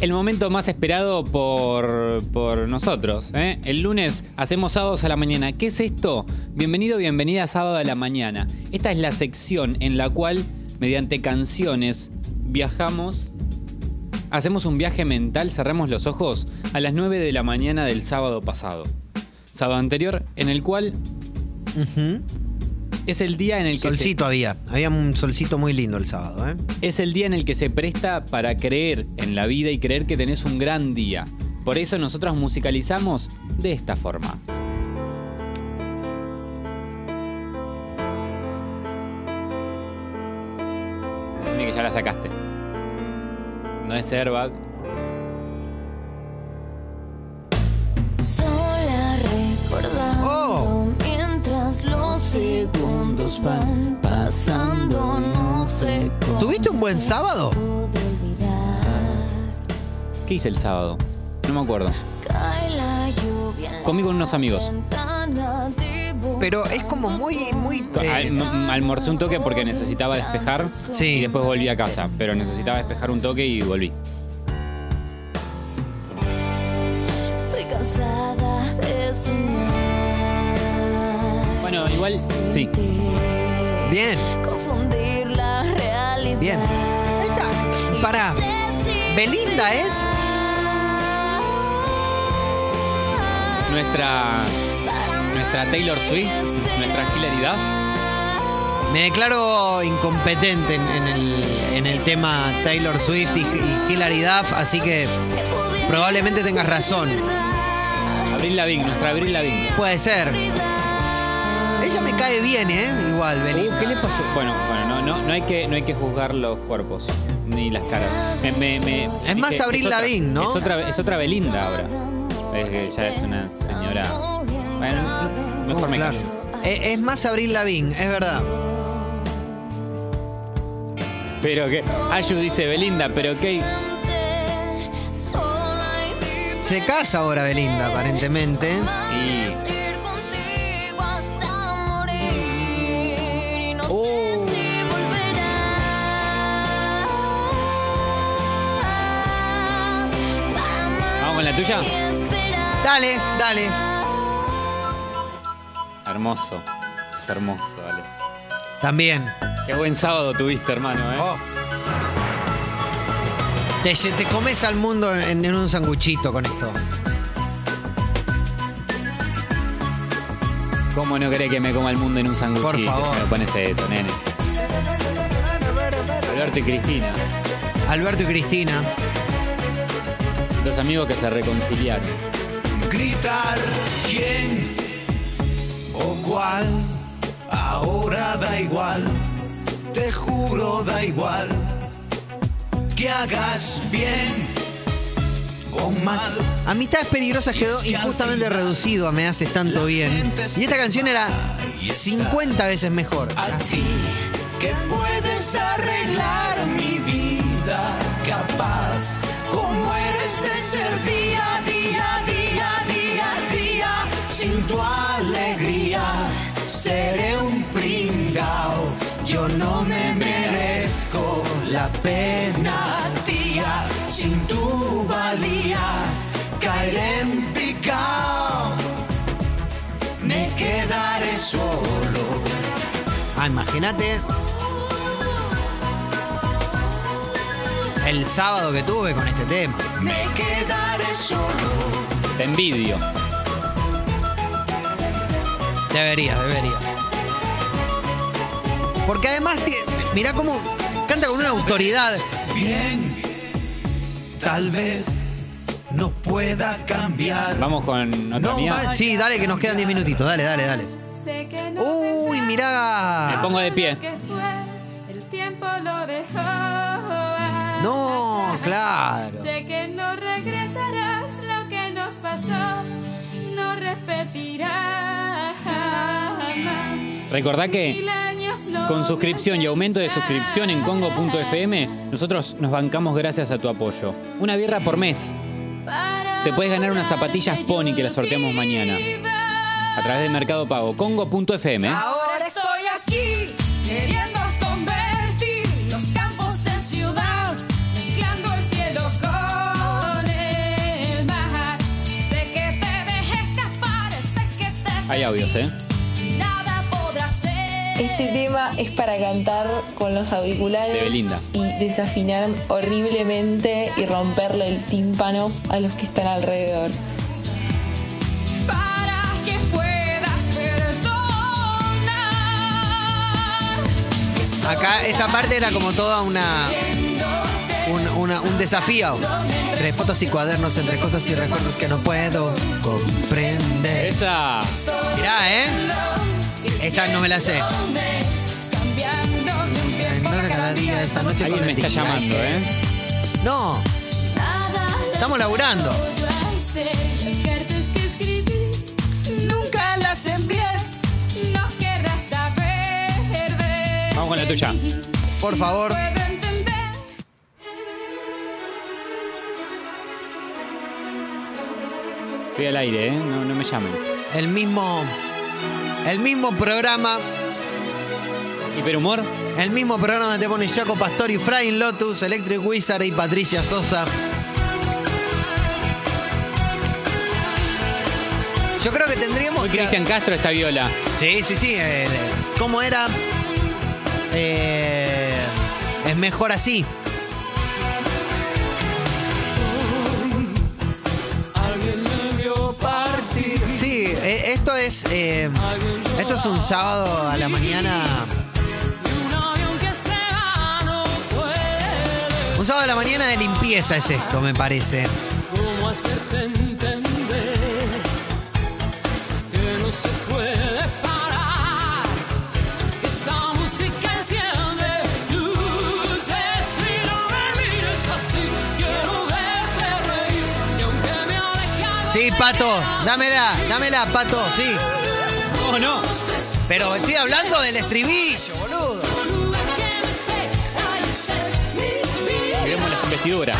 el momento más esperado por, por nosotros. ¿eh? El lunes hacemos sábados a la mañana. ¿Qué es esto? Bienvenido, bienvenida a sábado a la mañana. Esta es la sección en la cual, mediante canciones, viajamos, hacemos un viaje mental, cerramos los ojos a las 9 de la mañana del sábado pasado. Sábado anterior, en el cual. Es el día en el que se- Solcito había. Había un solcito muy lindo el sábado, ¿eh? es el día en el que se presta para creer en la vida y creer que tenés un gran día. Por eso nosotros musicalizamos de esta forma. Decime que ya la sacaste. No es airbag. Sola pasando, no sé cómo ¿Tuviste un buen sábado? ¿Qué hice el sábado? No me acuerdo. Comí con unos amigos. Pero es como muy, muy. eh, Al- m- almorcé un toque porque necesitaba despejar y sí. después volví a casa. Pero necesitaba despejar un toque y volví. Estoy cansada de soñar. Bueno, igual sí. Sentir, Bien, Confundir la realidad. bien. Ahí está. Pará. ¿Belinda es? Nuestra, nuestra Taylor Swift, nuestra Hilary Duff. Me declaro incompetente en, en el, en el tema Taylor Swift y, y Hilary Duff, así que probablemente tengas razón. Abril Lavigne, nuestra Abril Lavigne. Puede ser. Ella me cae bien, ¿eh? Igual, Belinda. Uh, ¿Qué le pasó? Bueno, bueno, no, no, no hay que, no hay que juzgar los cuerpos ni las caras. Me- me- me- Es más otra- Lavigne, ¿no? Es otra, es otra Belinda ahora. Es que ya es una señora. Bueno, mejor me callo. Eh, Es más Abril Lavigne, es verdad. Pero que. Ayu dice Belinda, pero que. Se casa ahora Belinda, aparentemente. Y. tuya? Dale, dale. Hermoso. Es hermoso, vale. También. Qué buen sábado tuviste, hermano, ¿eh? Oh. Te, te comes al mundo en, en un sanguchito con esto. ¿Cómo no querés que me coma el mundo en un sanguchito? Por favor. Si me pones esto, nene. Alberto y Cristina, Alberto y Cristina. Dos amigos que se reconciliaron. gritar quién o cuál. Ahora da igual, te juro da igual. Que hagas bien o mal. Amistades Peligrosas quedó injustamente reducido a Me Haces Tanto Bien. Y esta canción era 50 veces mejor. A ti que puedes arreglar mi vida, capaz como ser día, día, día, día, día. Sin tu alegría seré un pringao. Yo no me merezco la pena, tía. Sin tu valía caeré en picao. Me quedaré solo. Ah, imagínate. El sábado que tuve con este tema. Me quedaré solo. Te envidio. Debería, debería. Porque además, mirá cómo canta con una autoridad. Bien, tal vez no pueda cambiar. Vamos con otra No mía. Sí, dale que nos quedan 10 minutitos. Dale, dale, dale. Uy, Me mirá. pongo de pie. El tiempo lo dejó. No, claro. Sé que no regresarás lo que nos pasó. No repetirá jamás. Recordá que con suscripción y aumento de suscripción en congo.fm, nosotros nos bancamos gracias a tu apoyo. Una birra por mes. Te puedes ganar unas zapatillas Pony que las sorteamos mañana. A través de Mercado Pago. Congo.fm. ¿eh? Hay audios, ¿eh? Nada podrá ser. Este tema es para cantar con los auriculares De Belinda. y desafinar horriblemente y romperle el tímpano a los que están alrededor. Para que puedas perdonar. Acá esta parte era como toda una un, una- un desafío. Entre fotos y cuadernos, entre cosas y recuerdos que no puedo comprender. Esa. Mirá, ¿eh? Esta no me la sé. No, cada día, esta noche Alguien con me está llamando, ¿eh? No, estamos laburando. Las cartas que escribí Nunca las envié. no querrás saber de Vamos con la tuya. Por favor. Estoy al aire, ¿eh? No, no me llamen. El mismo. El mismo programa. ¿Hiperhumor? El mismo programa te pone Jaco Pastori, Frying Lotus, Electric Wizard y Patricia Sosa. Yo creo que tendríamos Muy que. Cristian Castro esta viola. Sí, sí, sí. eh, ¿Cómo era? Eh, es mejor así. Eh, esto es. un sábado a la mañana. Un sábado a la mañana de limpieza es esto, me parece. ¿Cómo hacerte entender que no Pato, dámela, dámela, Pato, sí. No, no. Pero estoy hablando del estribillo, boludo. Miremos las investiduras.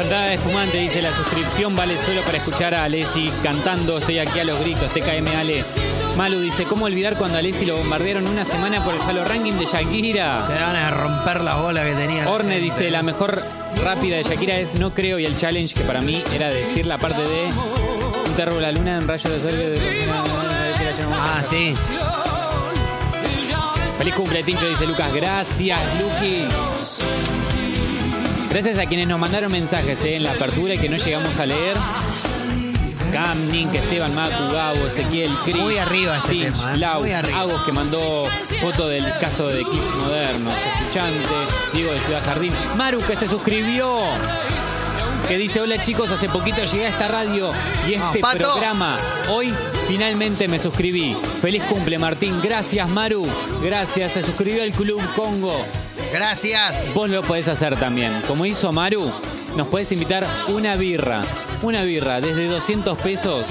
Saltada de espumante dice la suscripción vale solo para escuchar a Alessi cantando Estoy aquí a los gritos, TKM Ale. Malu dice, ¿cómo olvidar cuando a Alessi lo bombardearon una semana por el Halo Ranking de Shakira? Te van a romper la bola que tenía. Orne gente. dice, la mejor rápida de Shakira es No creo y el challenge que para mí era decir la parte de Un terro la luna, un rayo de sol de... Ah, sí. Feliz cumple, Tincho, dice Lucas. Gracias, Luqui. Gracias a quienes nos mandaron mensajes eh, en la apertura y que no llegamos a leer. Cam, Nink, Esteban, Macu, Gabo, Ezequiel, Cris. Muy arriba este Tis, tema, ¿eh? Lau, Muy arriba. Agos que mandó foto del caso de Kids Modernos, escuchante, Diego de Ciudad Jardín, Maru que se suscribió, que dice, hola chicos, hace poquito llegué a esta radio y este programa, hoy finalmente me suscribí. Feliz cumple Martín, gracias Maru, gracias, se suscribió al Club Congo. Gracias. Vos lo podés hacer también. Como hizo Maru, nos podés invitar una birra. Una birra, desde 200 pesos,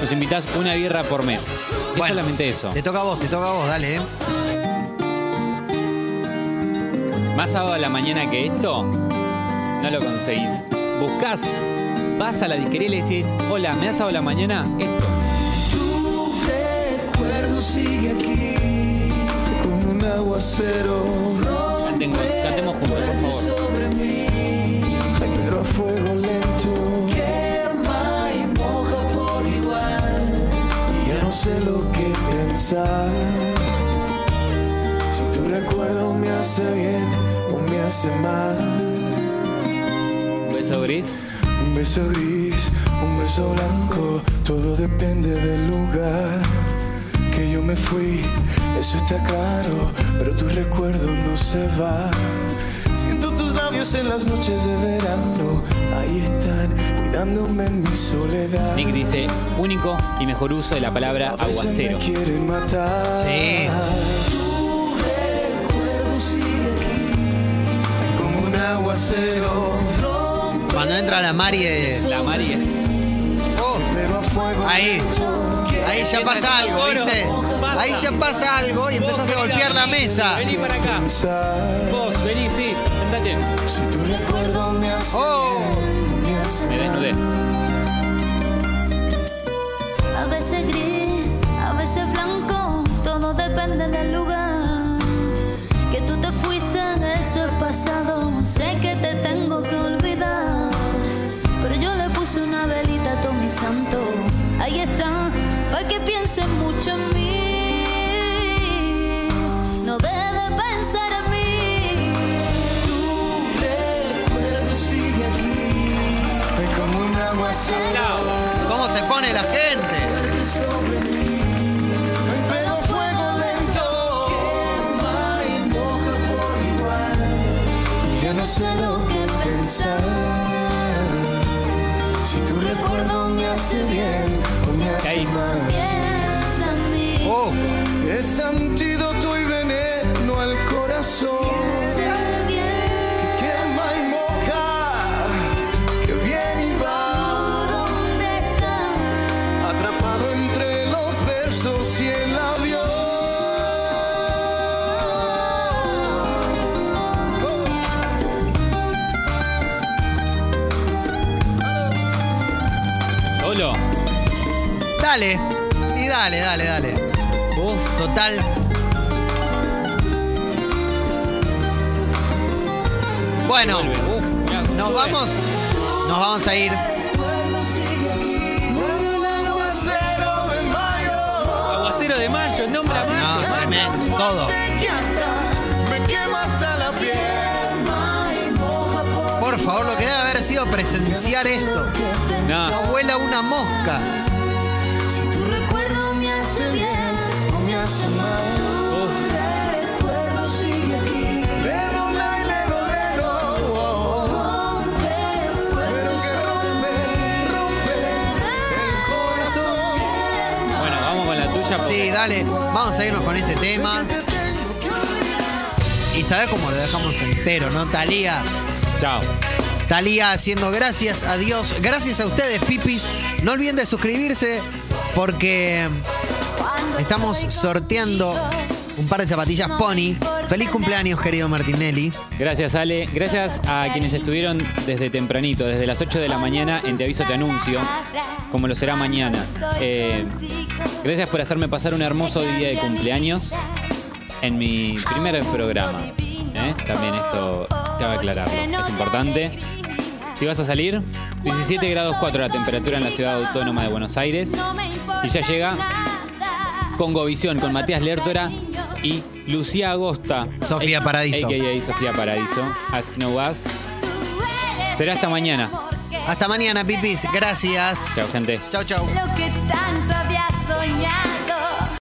nos invitás una birra por mes. Es solamente eso. Te toca a vos, te toca a vos, dale, ¿eh? Más sábado a la mañana que esto, no lo conseguís. Buscás, vas a la disquería y le decís, hola, ¿me das sábado a la mañana? Esto. Tu recuerdo sigue aquí como un aguacero Canten- cantemos juntos, por favor. sobre mí, Ay, pero a fuego lento quema y moja por igual. Y ya no sé lo que pensar. Si tu recuerdo me hace bien o me hace mal. Un beso gris. Un beso gris, un beso blanco, todo depende del lugar que yo me fui. Eso está claro, pero tu recuerdo no se va. Siento tus labios en las noches de verano, ahí están, cuidándome en mi soledad. Nick dice, único y mejor uso de la palabra A veces aguacero. me quieren matar. Sí. Tu recuerdo sigue aquí como un aguacero. Cuando entra la Mari de- La Mari es... Oh, Pero a fuego ahí. Ahí ya pasa algo, ¿viste? Ahí ya pasa algo y empezás a golpear la mesa. Vení para acá. Vos, vení, sí. Sentate. Si tu recuerdo me hace. ¡Oh! Me desnudé. A veces gris, a veces blanco, todo depende del lugar. Que tú te fuiste, eso es pasado. Sé que te tengo que olvidar. Pero yo le puse una velita a todo mi santo. Ahí está que piensen mucho en mí. No debe pensar en mí. recuerdo sigue aquí. Es como un aguacero. ¿Cómo se pone la gente? El pelo a fuego lento. Quema y moja por igual. Ya no sé lo que pensar. Si tu recuerdo me hace bien o me hace Ahí. mal. Piensa en mí. Oh, Es antídoto y veneno al corazón. Dale. Y dale, dale, dale. Uf. Total. Bueno, nos vamos. Nos vamos a ir. Aguacero de mayo. Aguacero de mayo, nombra No, mayo. tremendo, todo. Me quema, me quema hasta la piel. Por favor, lo que debe haber sido presenciar esto. No. No vuela una mosca. Si tu recuerdo me hace bien o me hace mal. Uf. recuerdo sigue aquí. Le dobla y le do, le do. Pero que rompe, rompe el corazón. Bueno, vamos con la tuya. porque- Sí, dale. Vamos a irnos con este tema. Y sabes cómo lo dejamos entero, ¿no? Talía. Chao. Talía haciendo gracias a Dios. Gracias a ustedes, pipis. No olviden de suscribirse porque estamos sorteando un par de zapatillas Pony. Feliz cumpleaños, querido Martinelli. Gracias, Ale. Gracias a quienes estuvieron desde tempranito, desde las 8 de la mañana en Te Aviso Te Anuncio, como lo será mañana. Eh, gracias por hacerme pasar un hermoso día de cumpleaños en mi primer programa. ¿eh? También esto cabe aclararlo, es importante. Si vas a salir, 17 grados 4 la temperatura en la ciudad autónoma de Buenos Aires. Y ya llega Congovisión con Matías Lertora y Lucía Agosta. Sofía Paradiso. AKA Sofía Paradiso. Ask No Us. Será hasta mañana. Hasta mañana, pipis. Gracias. Chao, gente. Chau, chau.